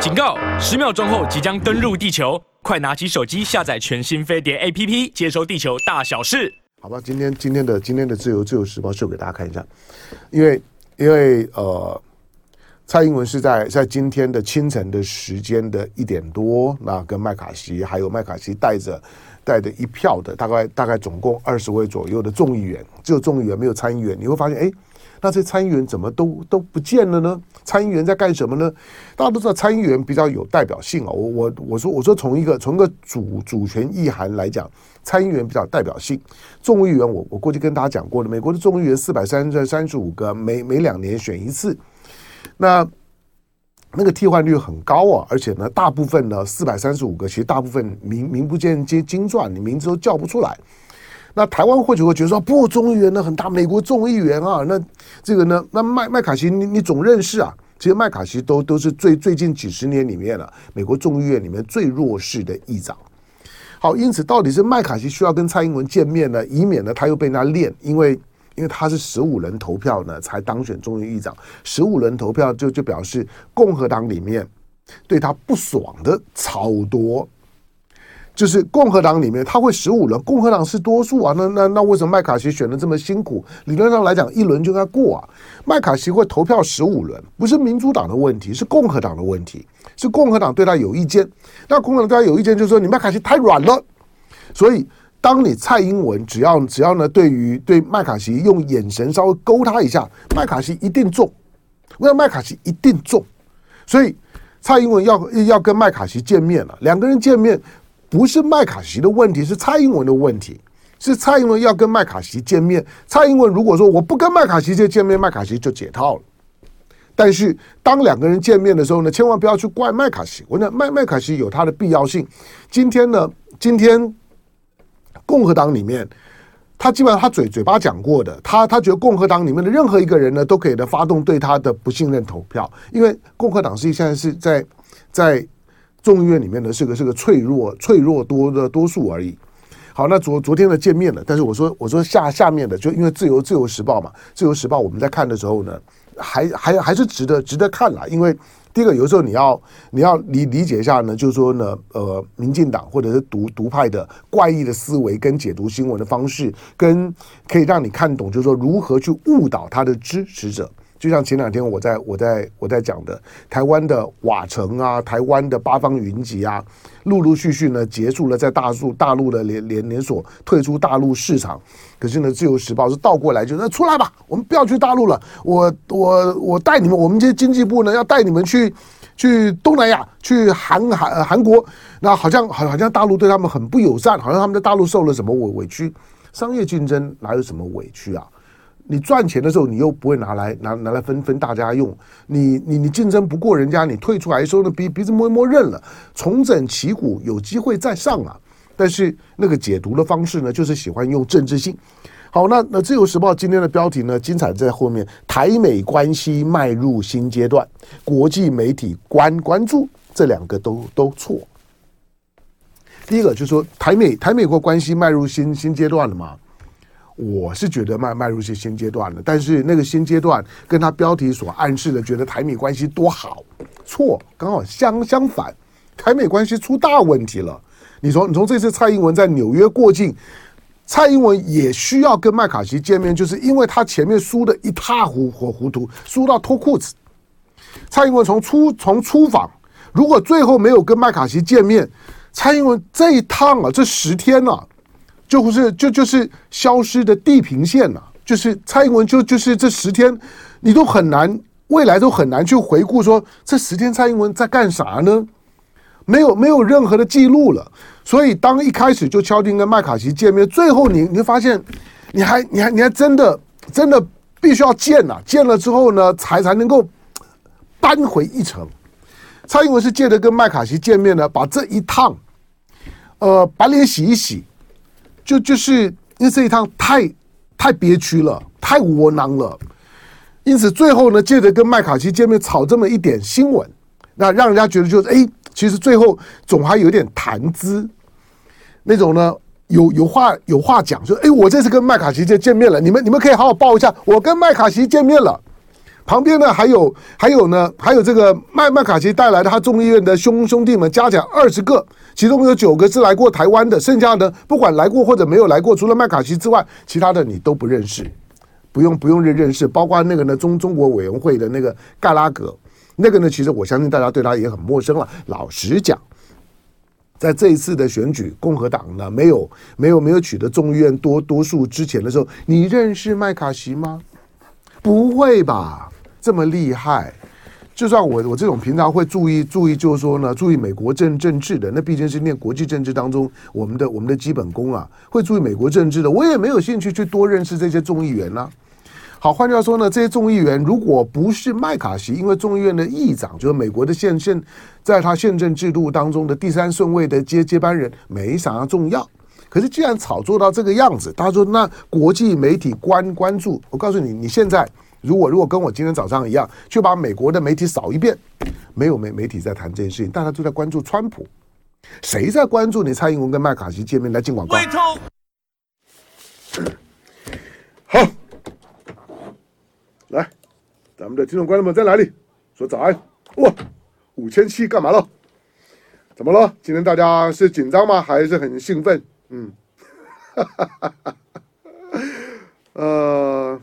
警告！十秒钟后即将登陆地球，快拿起手机下载全新飞碟 APP，接收地球大小事。好吧，今天今天的今天的自由自由时报秀给大家看一下，因为因为呃，蔡英文是在在今天的清晨的时间的一点多，那跟麦卡锡还有麦卡锡带着带着一票的大概大概总共二十位左右的众议员，只有众议员没有参议员，你会发现哎。诶那这参议员怎么都都不见了呢？参议员在干什么呢？大家都知道参议员比较有代表性啊。我我我说我说从一个从一个主主权意涵来讲，参议员比较代表性。众议员我我过去跟大家讲过了，美国的众议员四百三十三十五个，每每两年选一次，那那个替换率很高啊。而且呢，大部分呢四百三十五个，其实大部分名名不见经经传，你名字都叫不出来。那台湾或许会觉得说，不，众议员呢很大，美国众议员啊，那这个呢，那麦麦卡锡你你总认识啊？其实麦卡锡都都是最最近几十年里面了、美国众议院里面最弱势的议长。好，因此到底是麦卡锡需要跟蔡英文见面呢，以免呢他又被人家练，因为因为他是十五人投票呢才当选众议议长，十五人投票就就表示共和党里面对他不爽的超多。就是共和党里面，他会十五轮，共和党是多数啊。那那那为什么麦卡锡选的这么辛苦？理论上来讲，一轮就应该过啊。麦卡锡会投票十五轮，不是民主党的问题，是共和党的问题，是共和党对他有意见。那共和党对他有意见，就是说你麦卡锡太软了。所以，当你蔡英文只要只要呢，对于对麦卡锡用眼神稍微勾他一下，麦卡锡一定中。我想麦卡锡一定中。所以，蔡英文要要跟麦卡锡见面了，两个人见面。不是麦卡锡的问题，是蔡英文的问题。是蔡英文要跟麦卡锡见面。蔡英文如果说我不跟麦卡锡就见面，麦卡锡就解套了。但是当两个人见面的时候呢，千万不要去怪麦卡锡。我讲麦麦卡锡有他的必要性。今天呢，今天共和党里面，他基本上他嘴嘴巴讲过的，他他觉得共和党里面的任何一个人呢，都可以的发动对他的不信任投票，因为共和党是现在是在在。众议院里面呢是个是个脆弱脆弱多的多数而已。好，那昨昨天的见面了，但是我说我说下下面的就因为自由自由时报嘛，自由时报我们在看的时候呢，还还还是值得值得看啦。因为第一个有时候你要你要理理解一下呢，就是说呢，呃，民进党或者是独独派的怪异的思维跟解读新闻的方式，跟可以让你看懂，就是说如何去误导他的支持者。就像前两天我在我在我在讲的，台湾的瓦城啊，台湾的八方云集啊，陆陆续续呢结束了在大陆大陆的连连连锁退出大陆市场。可是呢，自由时报是倒过来，就说出来吧，我们不要去大陆了，我我我带你们，我们这些经济部呢要带你们去去东南亚，去韩韩韩国。那好像好好像大陆对他们很不友善，好像他们在大陆受了什么委委屈。商业竞争哪有什么委屈啊？你赚钱的时候，你又不会拿来拿拿来分分大家用。你你你竞争不过人家，你退出来的时候呢，鼻鼻子摸一摸认了，重整旗鼓，有机会再上啊。但是那个解读的方式呢，就是喜欢用政治性。好，那那自由时报今天的标题呢，精彩在后面。台美关系迈入新阶段，国际媒体关关注，这两个都都错。第一个就是说台美台美国关系迈入新新阶段了嘛。我是觉得迈迈入些新阶段了，但是那个新阶段跟他标题所暗示的，觉得台美关系多好，错，刚好相相反，台美关系出大问题了。你从你从这次蔡英文在纽约过境，蔡英文也需要跟麦卡锡见面，就是因为他前面输得一塌糊糊糊涂，输到脱裤子。蔡英文从出从出访，如果最后没有跟麦卡锡见面，蔡英文这一趟啊，这十天啊。就不是就就是消失的地平线了，就是蔡英文就就是这十天，你都很难未来都很难去回顾说这十天蔡英文在干啥呢？没有没有任何的记录了。所以当一开始就敲定跟麦卡锡见面，最后你你会发现，你还你还你还真的真的必须要见呐，见了之后呢，才才能够扳回一城。蔡英文是借着跟麦卡锡见面呢，把这一趟，呃，把脸洗一洗。就就是因为这一趟太太憋屈了，太窝囊了，因此最后呢，借着跟麦卡锡见面炒这么一点新闻，那让人家觉得就是哎，其实最后总还有点谈资，那种呢有有话有话讲，说哎，我这次跟麦卡锡见见面了，你们你们可以好好报一下，我跟麦卡锡见面了。旁边呢还有还有呢还有这个麦麦卡锡带来的他众议院的兄兄弟们加起来二十个，其中有九个是来过台湾的，剩下的不管来过或者没有来过，除了麦卡锡之外，其他的你都不认识，不用不用认认识，包括那个呢中中国委员会的那个盖拉格，那个呢其实我相信大家对他也很陌生了。老实讲，在这一次的选举，共和党呢没有没有没有取得众议院多多数之前的时候，你认识麦卡锡吗？不会吧？这么厉害，就算我我这种平常会注意注意，就是说呢，注意美国政政治的，那毕竟是念国际政治当中我们的我们的基本功啊，会注意美国政治的，我也没有兴趣去多认识这些众议员呢、啊。好，换句话说呢，这些众议员如果不是麦卡锡，因为众议院的议长就是美国的宪宪，在他宪政制度当中的第三顺位的接接班人，没啥重要。可是既然炒作到这个样子，他说那国际媒体关关注，我告诉你，你现在。如果如果跟我今天早上一样，去把美国的媒体扫一遍，没有媒媒体在谈这件事情，大家都在关注川普，谁在关注你蔡英文跟麦卡锡见面来进广告？好，来，咱们的听众观众们在哪里？说早安哇，五千七干嘛了？怎么了？今天大家是紧张吗？还是很兴奋？嗯，哈哈哈哈，呃。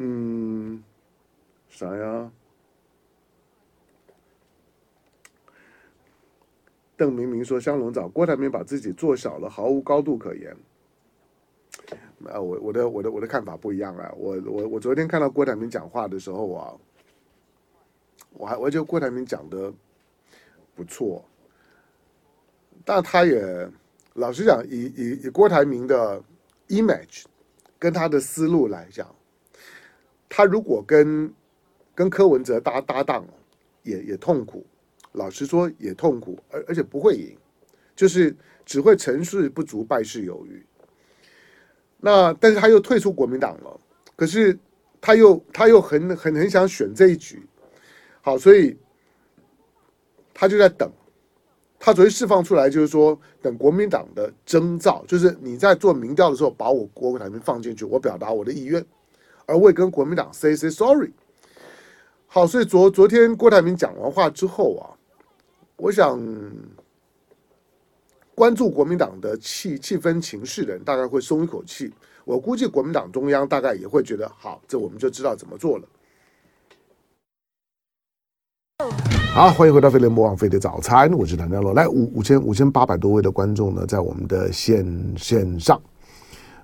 嗯，啥呀？邓明明说：“香龙早，郭台铭把自己做小了，毫无高度可言。”啊，我我的我的我的看法不一样啊！我我我昨天看到郭台铭讲话的时候啊，我还我觉得郭台铭讲的不错，但他也老实讲，以以以郭台铭的 image 跟他的思路来讲。他如果跟跟柯文哲搭搭档，也也痛苦，老实说也痛苦，而而且不会赢，就是只会成事不足败事有余。那但是他又退出国民党了，可是他又他又很很很想选这一局，好，所以他就在等。他昨天释放出来就是说，等国民党的征召，就是你在做民调的时候，把我郭台铭放进去，我表达我的意愿。而未跟国民党 say say sorry。好，所以昨昨天郭台铭讲完话之后啊，我想关注国民党的气气氛情绪的人大概会松一口气。我估计国民党中央大概也会觉得，好，这我们就知道怎么做了。好，欢迎回到飞碟魔王飞碟早餐，我是谭家洛。来五五千五千八百多位的观众呢，在我们的线线上。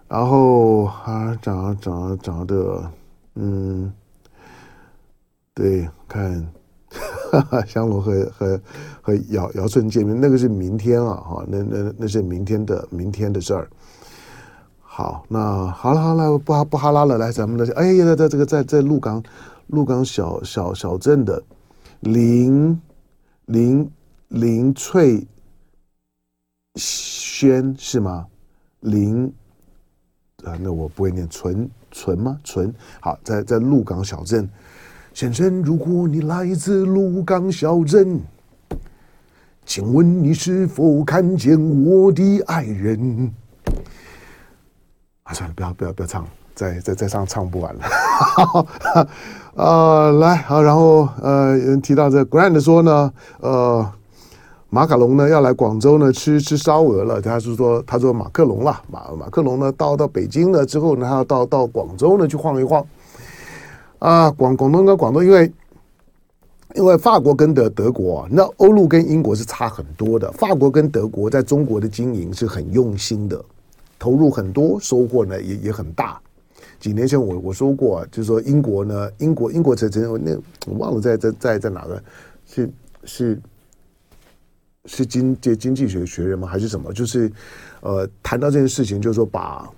然后啊，长长长的，嗯，对，看，哈哈，香龙和和和姚姚顺见面，那个是明天啊，哈，那那那是明天的明天的事儿。好，那好了好了，不哈不哈拉了，来咱们的，哎呀，在这个在在鹿港鹿港小小小镇的林林林翠轩是吗？林。啊，那我不会念纯纯吗？纯好，在在鹿港小镇，先生，如果你来自鹿港小镇，请问你是否看见我的爱人？啊，算了，不要不要不要唱了，再再再唱唱不完了。啊，来好，然后呃，提到这 Grand 说呢，呃。马卡龙呢要来广州呢吃吃烧鹅了，他是说他说马克龙啦，马马克龙呢到到北京了之后呢，他要到到广州呢去晃一晃。啊，广广东跟广东，因为因为法国跟德德国，那欧陆跟英国是差很多的。法国跟德国在中国的经营是很用心的，投入很多，收获呢也也很大。几年前我我说过，啊就是说英国呢，英国英国曾曾那我忘了在在在在哪个是。是是经这经济学学人吗？还是什么？就是，呃，谈到这件事情，就是说把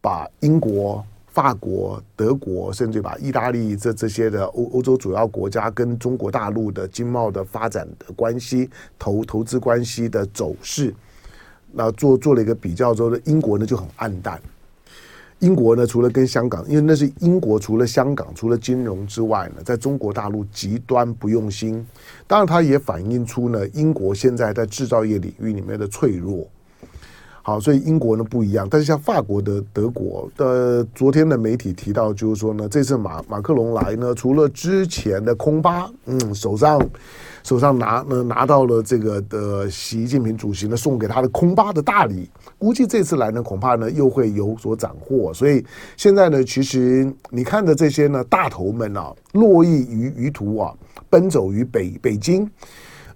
把英国、法国、德国，甚至把意大利这这些的欧欧洲主要国家跟中国大陆的经贸的发展的关系、投投资关系的走势，那做做了一个比较之后呢，英国呢就很黯淡。英国呢，除了跟香港，因为那是英国除了香港，除了金融之外呢，在中国大陆极端不用心。当然，它也反映出呢，英国现在在制造业领域里面的脆弱。好，所以英国呢不一样，但是像法国的、德国的，昨天的媒体提到，就是说呢，这次马马克龙来呢，除了之前的空巴，嗯，手上手上拿呢拿到了这个的习近平主席呢送给他的空巴的大礼，估计这次来呢，恐怕呢又会有所斩获。所以现在呢，其实你看的这些呢大头们啊，络绎于于途啊，奔走于北北京。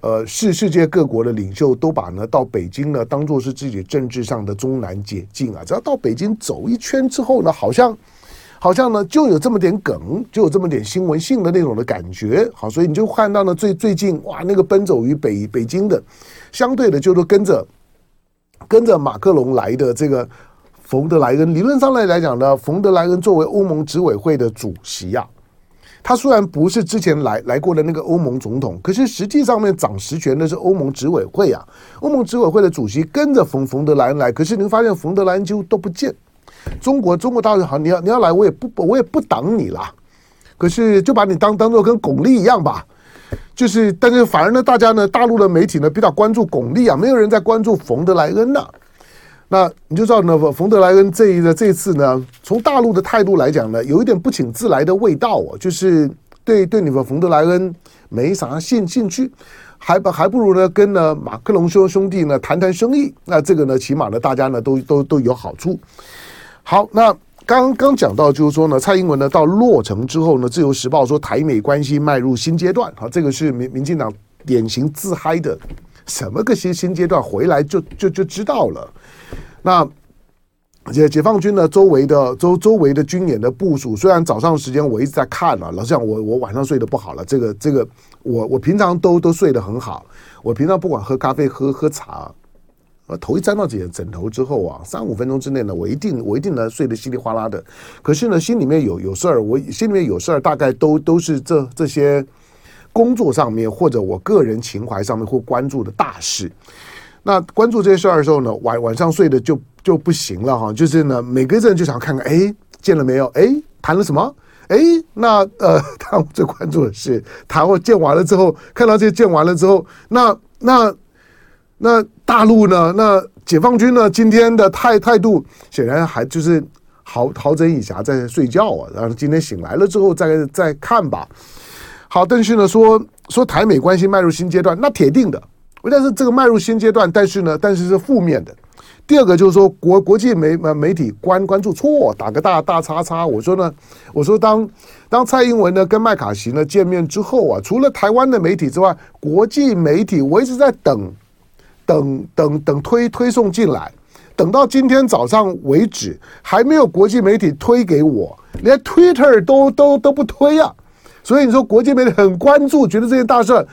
呃，世世界各国的领袖都把呢到北京呢当做是自己政治上的中南捷径啊，只要到北京走一圈之后呢，好像好像呢就有这么点梗，就有这么点新闻性的那种的感觉。好，所以你就看到呢最最近哇，那个奔走于北北京的，相对的就是跟着跟着马克龙来的这个冯德莱恩，理论上来来讲呢，冯德莱恩作为欧盟执委会的主席、啊。他虽然不是之前来来过的那个欧盟总统，可是实际上面掌实权的是欧盟执委会啊。欧盟执委会的主席跟着冯冯德莱恩来，可是你会发现冯德莱恩几乎都不见。中国中国大陆好，你要你要来，我也不我也不挡你啦。可是就把你当当做跟巩俐一样吧，就是但是反而呢，大家呢大陆的媒体呢比较关注巩俐啊，没有人在关注冯德莱恩呐、啊。那你就知道呢，冯德莱恩这一个这次呢，从大陆的态度来讲呢，有一点不请自来的味道哦，就是对对你们冯德莱恩没啥兴兴趣，还不还不如呢跟呢马克龙兄兄弟呢谈谈生意，那这个呢起码呢大家呢都都都有好处。好，那刚刚讲到就是说呢，蔡英文呢到洛城之后呢，自由时报说台美关系迈入新阶段，好，这个是民民进党典型自嗨的，什么个新新阶段，回来就就就知道了。那解解放军呢？周围的周周围的军演的部署，虽然早上时间我一直在看了，老实讲，我我晚上睡得不好了。这个这个，我我平常都都睡得很好。我平常不管喝咖啡喝喝茶，呃，头一沾到枕枕头之后啊，三五分钟之内呢，我一定我一定能睡得稀里哗啦的。可是呢，心里面有有事儿，我心里面有事儿，大概都都是这这些工作上面或者我个人情怀上面会关注的大事。那关注这些事儿的时候呢，晚晚上睡的就就不行了哈。就是呢，每个人就想看看，哎，见了没有？哎，谈了什么？哎，那呃，他最关注的是谈或见完了之后，看到这些见完了之后，那那那大陆呢？那解放军呢？今天的态态度显然还就是好好整以暇在睡觉啊。然后今天醒来了之后再再看吧。好，但是呢，说说台美关系迈入新阶段，那铁定的。但是这个迈入新阶段，但是呢，但是是负面的。第二个就是说国国际媒媒体关关注错，打个大大叉叉。我说呢，我说当当蔡英文呢跟麦卡锡呢见面之后啊，除了台湾的媒体之外，国际媒体我一直在等，等等等推推送进来，等到今天早上为止，还没有国际媒体推给我，连 Twitter 都都都不推啊。所以你说国际媒体很关注，觉得这件大事，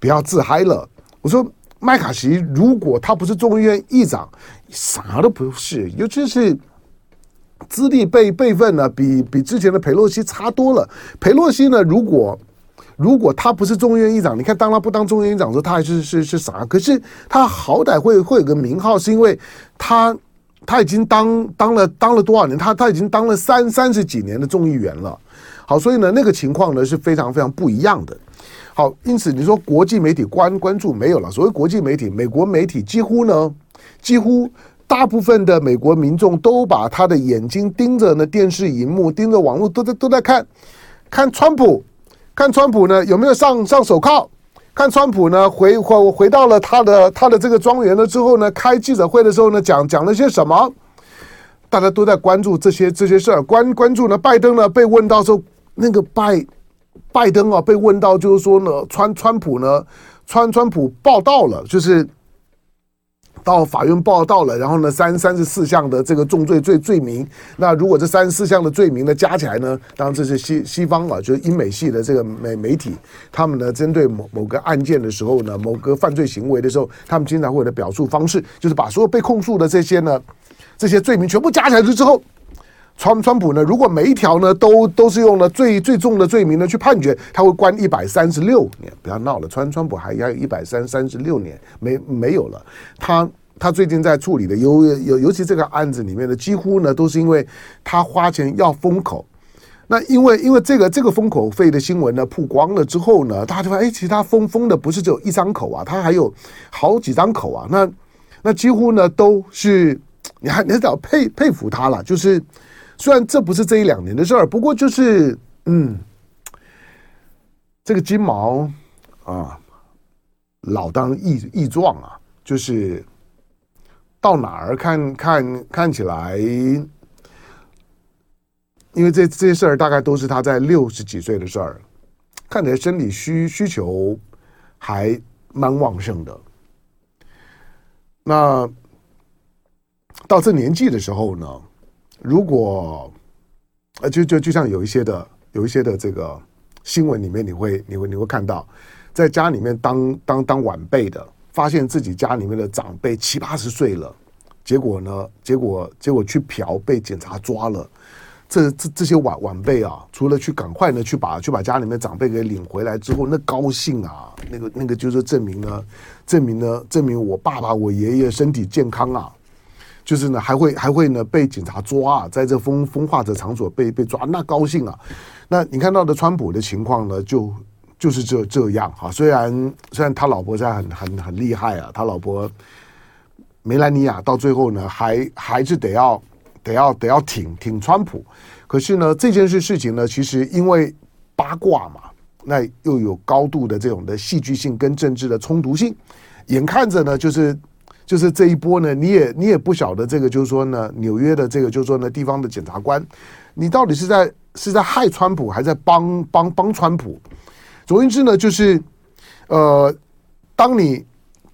不要自嗨了。我说麦卡锡，如果他不是众议院议长，啥都不是，尤其是资历辈辈分呢，比比之前的佩洛西差多了。佩洛西呢，如果如果他不是众议院议长，你看当他不当众议院议长的时候，他还是是是啥？可是他好歹会会有个名号，是因为他他已经当当了当了多少年？他他已经当了三三十几年的众议员了。好，所以呢，那个情况呢是非常非常不一样的。好，因此你说国际媒体关关注没有了。所谓国际媒体，美国媒体几乎呢，几乎大部分的美国民众都把他的眼睛盯着呢电视荧幕，盯着网络，都在都在看，看川普，看川普呢有没有上上手铐，看川普呢回回回到了他的他的这个庄园了之后呢，开记者会的时候呢讲讲了些什么，大家都在关注这些这些事儿，关关注呢拜登呢被问到说那个拜。拜登啊，被问到就是说呢，川川普呢，川川普报道了，就是到法院报道了，然后呢，三三十四项的这个重罪罪罪名，那如果这三十四项的罪名呢加起来呢，当然这是西西方啊，就是英美系的这个媒媒体，他们呢针对某某个案件的时候呢，某个犯罪行为的时候，他们经常会有的表述方式，就是把所有被控诉的这些呢，这些罪名全部加起来之后。川川普呢，如果每一条呢都都是用了最最重的罪名呢去判决，他会关一百三十六年。不要闹了，川川普还要一百三三十六年没没有了。他他最近在处理的，尤尤尤其这个案子里面的，几乎呢都是因为他花钱要封口。那因为因为这个这个封口费的新闻呢曝光了之后呢，大家就发现，哎，其实他封封的不是只有一张口啊，他还有好几张口啊。那那几乎呢都是，你还你还得要佩佩服他了。就是虽然这不是这一两年的事儿，不过就是嗯，这个金毛啊，老当益益壮啊，就是到哪儿看看看起来，因为这这些事儿大概都是他在六十几岁的事儿，看起来生理需需求还蛮旺盛的。那到这年纪的时候呢，如果呃，就就就像有一些的有一些的这个新闻里面，你会你会你会看到，在家里面当当当晚辈的，发现自己家里面的长辈七八十岁了，结果呢，结果结果去嫖被警察抓了。这这这些晚晚辈啊，除了去赶快呢去把去把家里面长辈给领回来之后，那高兴啊，那个那个就是证明呢，证明呢，证明我爸爸我爷爷身体健康啊，就是呢还会还会呢被警察抓啊，在这风风化的场所被被抓，那高兴啊。那你看到的川普的情况呢，就就是这这样哈。虽然虽然他老婆在很很很厉害啊，他老婆梅兰妮亚到最后呢还还是得要。得要得要挺挺川普，可是呢，这件事事情呢，其实因为八卦嘛，那又有高度的这种的戏剧性跟政治的冲突性，眼看着呢，就是就是这一波呢，你也你也不晓得这个，就是说呢，纽约的这个就是说呢，地方的检察官，你到底是在是在害川普，还在帮帮帮川普？总而言之呢，就是呃，当你。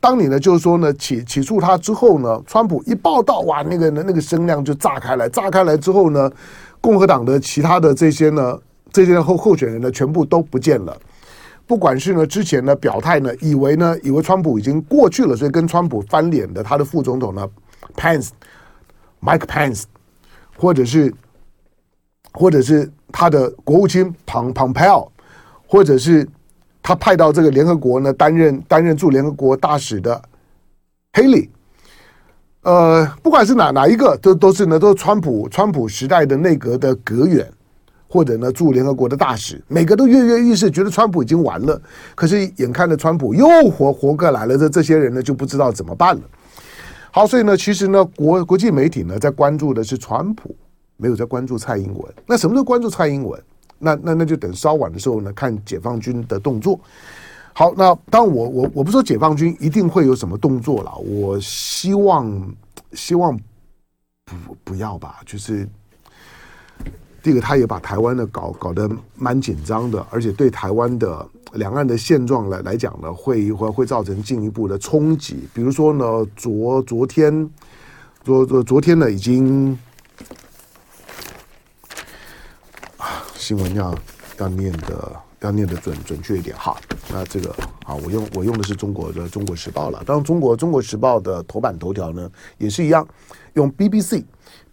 当你呢，就是说呢，起起诉他之后呢，川普一报道，哇，那个那个声量就炸开来，炸开来之后呢，共和党的其他的这些呢，这些候候选人呢，全部都不见了。不管是呢之前呢表态呢，以为呢以为川普已经过去了，所以跟川普翻脸的他的副总统呢，Pence，Mike Pence，或者是或者是他的国务卿庞庞佩奥，或者是。他派到这个联合国呢，担任担任驻联合国大使的 Haley，呃，不管是哪哪一个，都都是呢，都是川普川普时代的内阁的阁员，或者呢驻联合国的大使，每个都跃跃欲试，觉得川普已经完了。可是眼看着川普又活活过来了，这这些人呢就不知道怎么办了。好，所以呢，其实呢，国国际媒体呢在关注的是川普，没有在关注蔡英文。那什么时候关注蔡英文？那那那就等稍晚的时候呢，看解放军的动作。好，那当我我我不说解放军一定会有什么动作了，我希望希望不不要吧。就是这个，他也把台湾的搞搞得蛮紧张的，而且对台湾的两岸的现状来来讲呢，会会会造成进一步的冲击。比如说呢，昨昨天昨昨昨天呢，已经啊。新闻要要念的要念的准准确一点哈，那这个啊，我用我用的是中国的《中国时报》了。当，中国《中国时报》的头版头条呢也是一样，用 BBC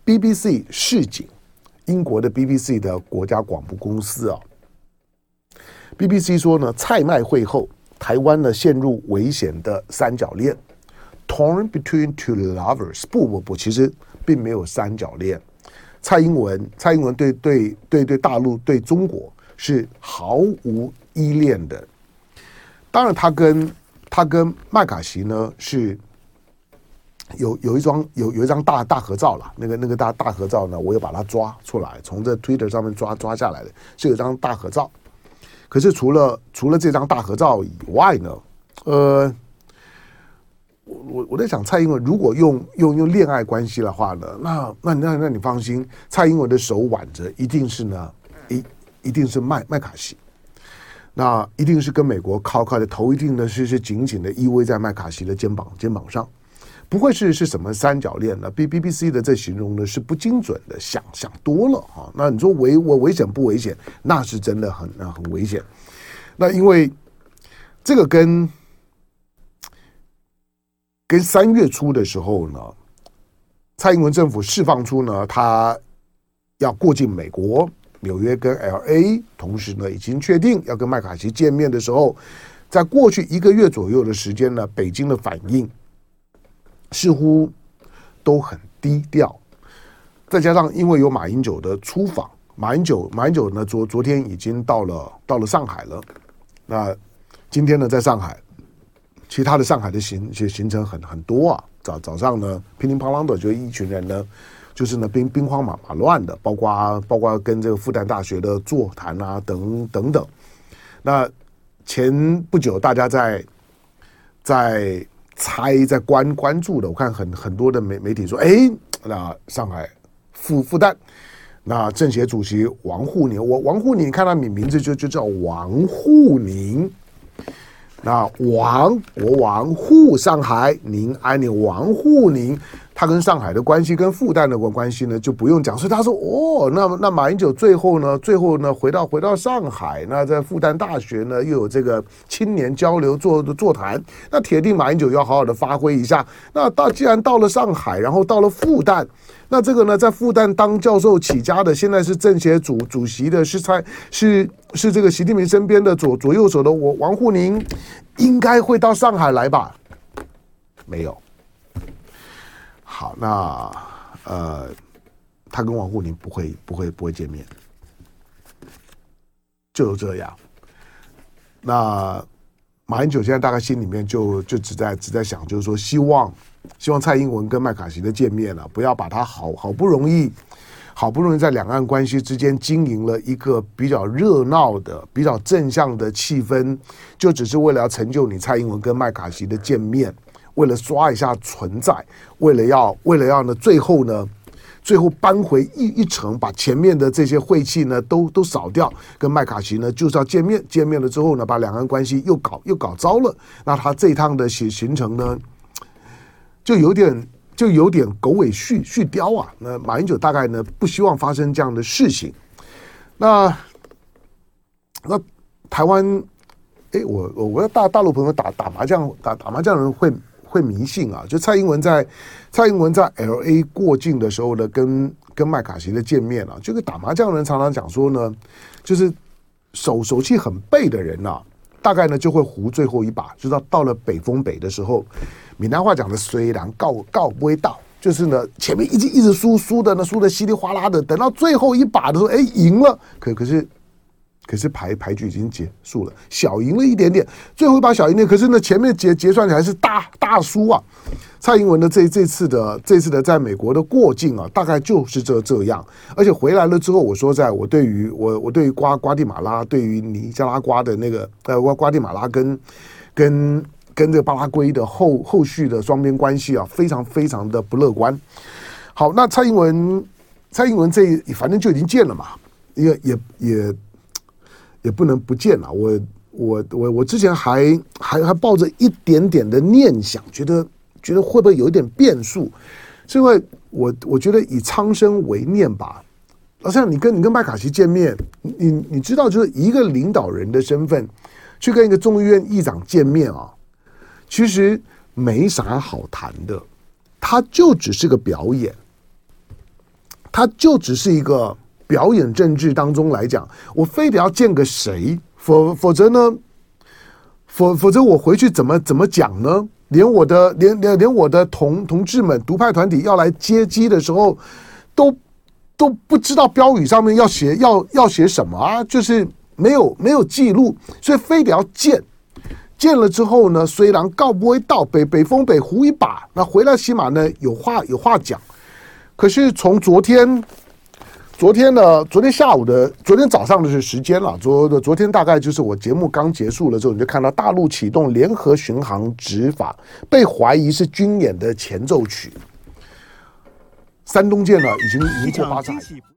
BBC 市井，英国的 BBC 的国家广播公司啊，BBC 说呢，蔡麦会后，台湾呢陷入危险的三角恋，torn between two lovers。不不不，其实并没有三角恋。蔡英文，蔡英文对对对对大陆对中国是毫无依恋的。当然，他跟他跟麦卡锡呢是有有一张有有一张大大合照了。那个那个大大合照呢，我又把它抓出来，从这 Twitter 上面抓抓下来的，是有张大合照。可是除了除了这张大合照以外呢，呃。我我在想，蔡英文如果用用用恋爱关系的话呢，那那那那你放心，蔡英文的手挽着一定是呢，一一定是麦麦卡锡，那一定是跟美国靠靠的头，一定呢是是紧紧的依偎在麦卡锡的肩膀肩膀上，不会是是什么三角恋呢？B B B C 的这形容呢是不精准的，想想多了啊。那你说危我危险不危险？那是真的很很危险。那因为这个跟。跟三月初的时候呢，蔡英文政府释放出呢，他要过境美国纽约跟 LA，同时呢，已经确定要跟麦卡锡见面的时候，在过去一个月左右的时间呢，北京的反应似乎都很低调。再加上因为有马英九的出访，马英九马英九呢昨昨天已经到了到了上海了，那今天呢在上海。其他的上海的行行行程很很多啊。早早上呢，乒乒乓乓的就一群人呢，就是呢兵兵荒马马乱的，包括包括跟这个复旦大学的座谈啊等等等。那前不久大家在在猜在关关注的，我看很很多的媒媒体说，哎，那上海复复旦。那政协主席王沪宁，我王沪宁，看到你名字就就叫王沪宁。那王国王沪上海宁安宁王沪宁，他跟上海的关系，跟复旦的关关系呢，就不用讲。所以他说，哦，那那马英九最后呢，最后呢，回到回到上海，那在复旦大学呢，又有这个青年交流座座谈，那铁定马英九要好好的发挥一下。那到既然到了上海，然后到了复旦。那这个呢，在复旦当教授起家的，现在是政协主主席的，是蔡是是这个习近平身边的左左右手的我王沪宁，应该会到上海来吧？没有。好，那呃，他跟王沪宁不会不会不会见面，就这样。那马英九现在大概心里面就就只在只在想，就是说希望。希望蔡英文跟麦卡锡的见面了，不要把他好好不容易，好不容易在两岸关系之间经营了一个比较热闹的、比较正向的气氛，就只是为了要成就你蔡英文跟麦卡锡的见面，为了刷一下存在，为了要为了要呢，最后呢，最后扳回一一城，把前面的这些晦气呢都都扫掉，跟麦卡锡呢就是要见面，见面了之后呢，把两岸关系又搞又搞糟了，那他这一趟的行行程呢？就有点就有点狗尾续续貂啊！那马英九大概呢不希望发生这样的事情。那那台湾，哎，我我我大大陆朋友打打麻将打打麻将的人会会迷信啊！就蔡英文在蔡英文在 LA 过境的时候呢，跟跟麦卡锡的见面啊，这个打麻将的人常常讲说呢，就是手手气很背的人呐、啊，大概呢就会胡最后一把，就到到了北风北的时候。闽南话讲的虽然告告不会到，就是呢，前面一直一直输输的呢，输的稀里哗啦的，等到最后一把的时候，哎，赢了，可可是可是牌牌局已经结束了，小赢了一点点，最后一把小赢点，可是呢，前面结结算起来是大大输啊。蔡英文的这这次的这次的在美国的过境啊，大概就是这这样，而且回来了之后，我说在我对于我我对于瓜瓜地马拉，对于尼加拉瓜的那个呃瓜瓜地马拉跟跟。跟这个巴拉圭的后后续的双边关系啊，非常非常的不乐观。好，那蔡英文，蔡英文这反正就已经见了嘛，也也也也不能不见了。我我我我之前还还还抱着一点点的念想，觉得觉得会不会有一点变数？是因为我我觉得以苍生为念吧。好像你跟你跟麦卡锡见面，你你知道，就是一个领导人的身份去跟一个众议院议长见面啊。其实没啥好谈的，他就只是个表演，他就只是一个表演政治当中来讲，我非得要见个谁，否否则呢？否否则我回去怎么怎么讲呢？连我的连连连我的同同志们独派团体要来接机的时候，都都不知道标语上面要写要要写什么啊，就是没有没有记录，所以非得要见。见了之后呢，虽然告不会到北北风北胡一把，那回来起码呢有话有话讲。可是从昨天，昨天呢，昨天下午的，昨天早上的是时间了。昨的昨天大概就是我节目刚结束了之后，你就看到大陆启动联合巡航执法，被怀疑是军演的前奏曲。山东舰呢已经已经过八海。